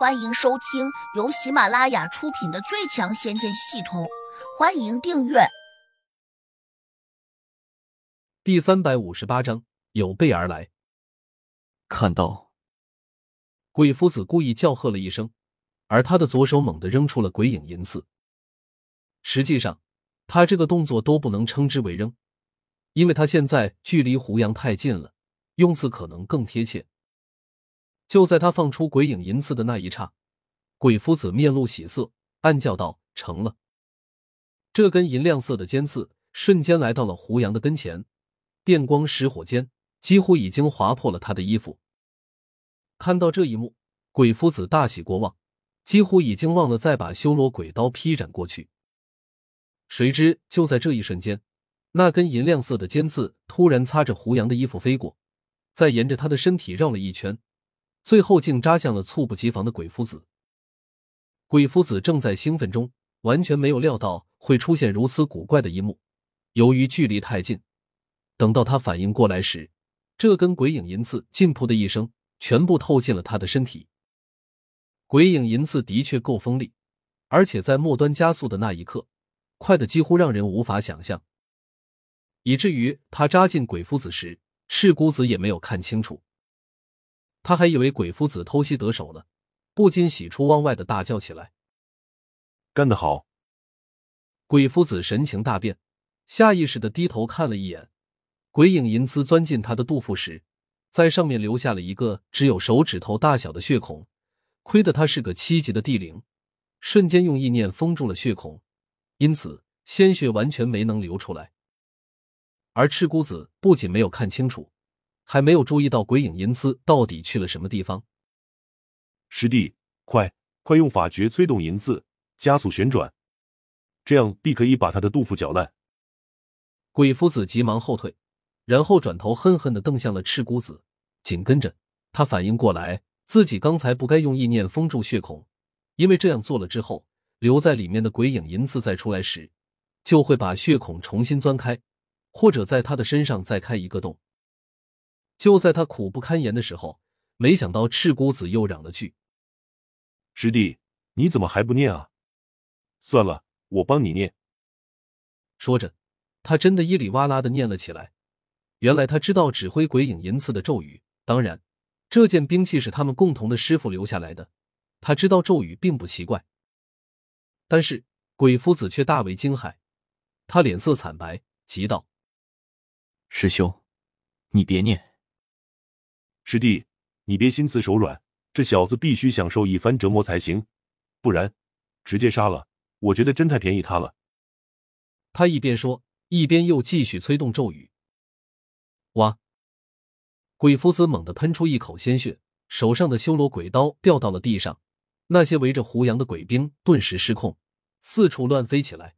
欢迎收听由喜马拉雅出品的《最强仙剑系统》，欢迎订阅。第三百五十八章有备而来。看到，鬼夫子故意叫喝了一声，而他的左手猛地扔出了鬼影银刺。实际上，他这个动作都不能称之为扔，因为他现在距离胡杨太近了，用词可能更贴切。就在他放出鬼影银刺的那一刹，鬼夫子面露喜色，暗叫道：“成了！”这根银亮色的尖刺瞬间来到了胡杨的跟前，电光石火间，几乎已经划破了他的衣服。看到这一幕，鬼夫子大喜过望，几乎已经忘了再把修罗鬼刀劈斩过去。谁知就在这一瞬间，那根银亮色的尖刺突然擦着胡杨的衣服飞过，再沿着他的身体绕了一圈。最后竟扎向了猝不及防的鬼夫子。鬼夫子正在兴奋中，完全没有料到会出现如此古怪的一幕。由于距离太近，等到他反应过来时，这根鬼影银刺劲扑的一声，全部透进了他的身体。鬼影银刺的确够锋利，而且在末端加速的那一刻，快的几乎让人无法想象，以至于他扎进鬼夫子时，赤姑子也没有看清楚。他还以为鬼夫子偷袭得手了，不禁喜出望外的大叫起来：“干得好！”鬼夫子神情大变，下意识的低头看了一眼，鬼影银丝钻进他的肚腹时，在上面留下了一个只有手指头大小的血孔。亏得他是个七级的地灵，瞬间用意念封住了血孔，因此鲜血完全没能流出来。而赤姑子不仅没有看清楚。还没有注意到鬼影银丝到底去了什么地方。师弟，快快用法诀催动银刺，加速旋转，这样必可以把他的肚腹搅烂。鬼夫子急忙后退，然后转头恨恨的瞪向了赤姑子。紧跟着，他反应过来，自己刚才不该用意念封住血孔，因为这样做了之后，留在里面的鬼影银刺再出来时，就会把血孔重新钻开，或者在他的身上再开一个洞。就在他苦不堪言的时候，没想到赤姑子又嚷了句：“师弟，你怎么还不念啊？算了，我帮你念。”说着，他真的一里哇啦的念了起来。原来他知道指挥鬼影银刺的咒语，当然，这件兵器是他们共同的师傅留下来的，他知道咒语并不奇怪。但是鬼夫子却大为惊骇，他脸色惨白，急道：“师兄，你别念。”师弟，你别心慈手软，这小子必须享受一番折磨才行，不然直接杀了，我觉得真太便宜他了。他一边说，一边又继续催动咒语。哇！鬼夫子猛地喷出一口鲜血，手上的修罗鬼刀掉到了地上，那些围着胡杨的鬼兵顿时失控，四处乱飞起来。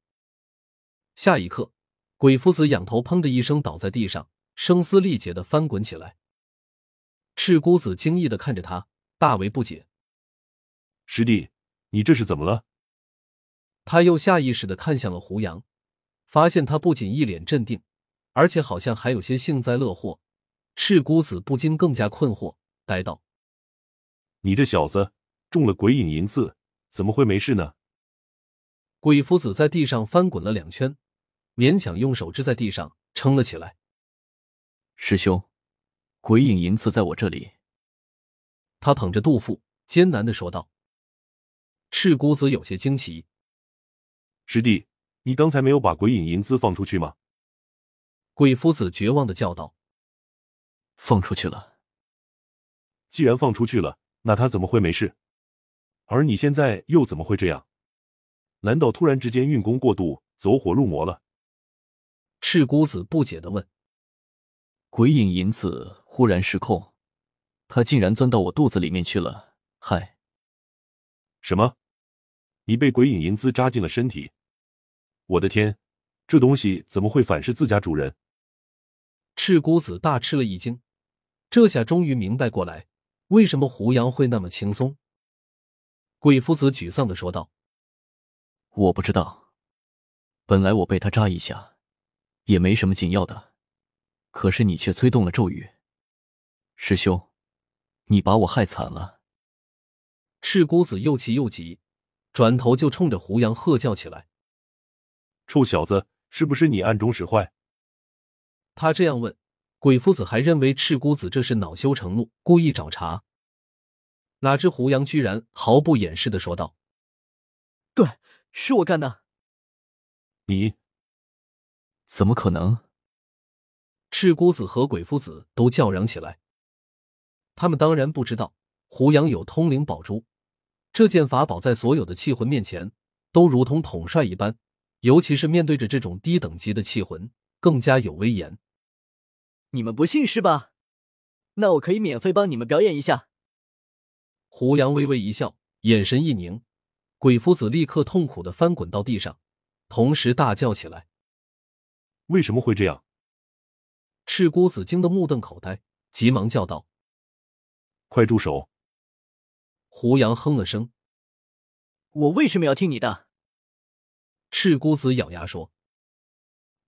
下一刻，鬼夫子仰头砰的一声倒在地上，声嘶力竭的翻滚起来。赤姑子惊异的看着他，大为不解：“师弟，你这是怎么了？”他又下意识的看向了胡杨，发现他不仅一脸镇定，而且好像还有些幸灾乐祸。赤姑子不禁更加困惑，呆道：“你这小子中了鬼影银刺，怎么会没事呢？”鬼夫子在地上翻滚了两圈，勉强用手支在地上撑了起来。师兄。鬼影银刺在我这里。他捧着肚腹，艰难的说道。赤姑子有些惊奇：“师弟，你刚才没有把鬼影银刺放出去吗？”鬼夫子绝望的叫道：“放出去了。既然放出去了，那他怎么会没事？而你现在又怎么会这样？难道突然之间运功过度，走火入魔了？”赤姑子不解的问。鬼影银刺。忽然失控，他竟然钻到我肚子里面去了！嗨，什么？你被鬼影银丝扎进了身体？我的天，这东西怎么会反噬自家主人？赤姑子大吃了一惊，这下终于明白过来，为什么胡杨会那么轻松。鬼夫子沮丧的说道：“我不知道，本来我被他扎一下，也没什么紧要的，可是你却催动了咒语。”师兄，你把我害惨了。赤姑子又气又急，转头就冲着胡杨喝叫起来：“臭小子，是不是你暗中使坏？”他这样问，鬼夫子还认为赤姑子这是恼羞成怒，故意找茬。哪知胡杨居然毫不掩饰的说道：“对，是我干的。”你怎么可能？赤姑子和鬼夫子都叫嚷起来。他们当然不知道胡杨有通灵宝珠，这件法宝在所有的气魂面前都如同统帅一般，尤其是面对着这种低等级的气魂，更加有威严。你们不信是吧？那我可以免费帮你们表演一下。胡杨微微一笑，眼神一凝，鬼夫子立刻痛苦的翻滚到地上，同时大叫起来：“为什么会这样？”赤姑子惊得目瞪口呆，急忙叫道：“快住手！”胡杨哼了声：“我为什么要听你的？”赤姑子咬牙说：“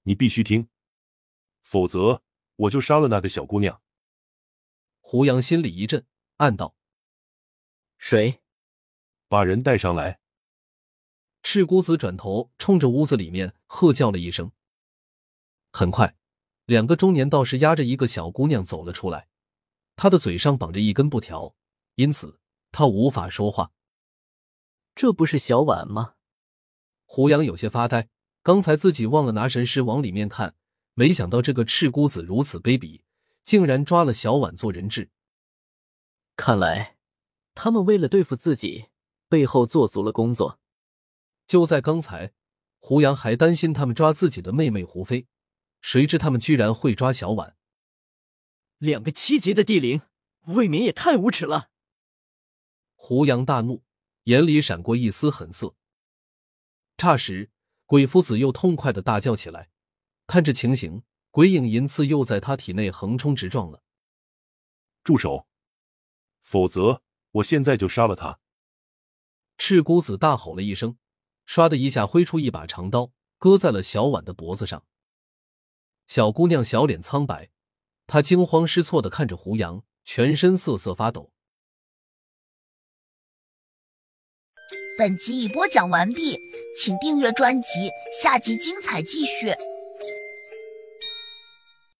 你必须听，否则我就杀了那个小姑娘。”胡杨心里一震，暗道。谁？把人带上来！赤姑子转头冲着屋子里面喝叫了一声。很快，两个中年道士押着一个小姑娘走了出来，她的嘴上绑着一根布条，因此他无法说话。这不是小婉吗？胡杨有些发呆，刚才自己忘了拿神识往里面看，没想到这个赤姑子如此卑鄙，竟然抓了小婉做人质。看来。他们为了对付自己，背后做足了工作。就在刚才，胡杨还担心他们抓自己的妹妹胡飞，谁知他们居然会抓小婉。两个七级的地灵，未免也太无耻了！胡杨大怒，眼里闪过一丝狠色。霎时，鬼夫子又痛快的大叫起来。看这情形，鬼影银刺又在他体内横冲直撞了。住手！否则。我现在就杀了他！赤姑子大吼了一声，唰的一下挥出一把长刀，割在了小婉的脖子上。小姑娘小脸苍白，他惊慌失措的看着胡杨，全身瑟瑟发抖。本集已播讲完毕，请订阅专辑，下集精彩继续。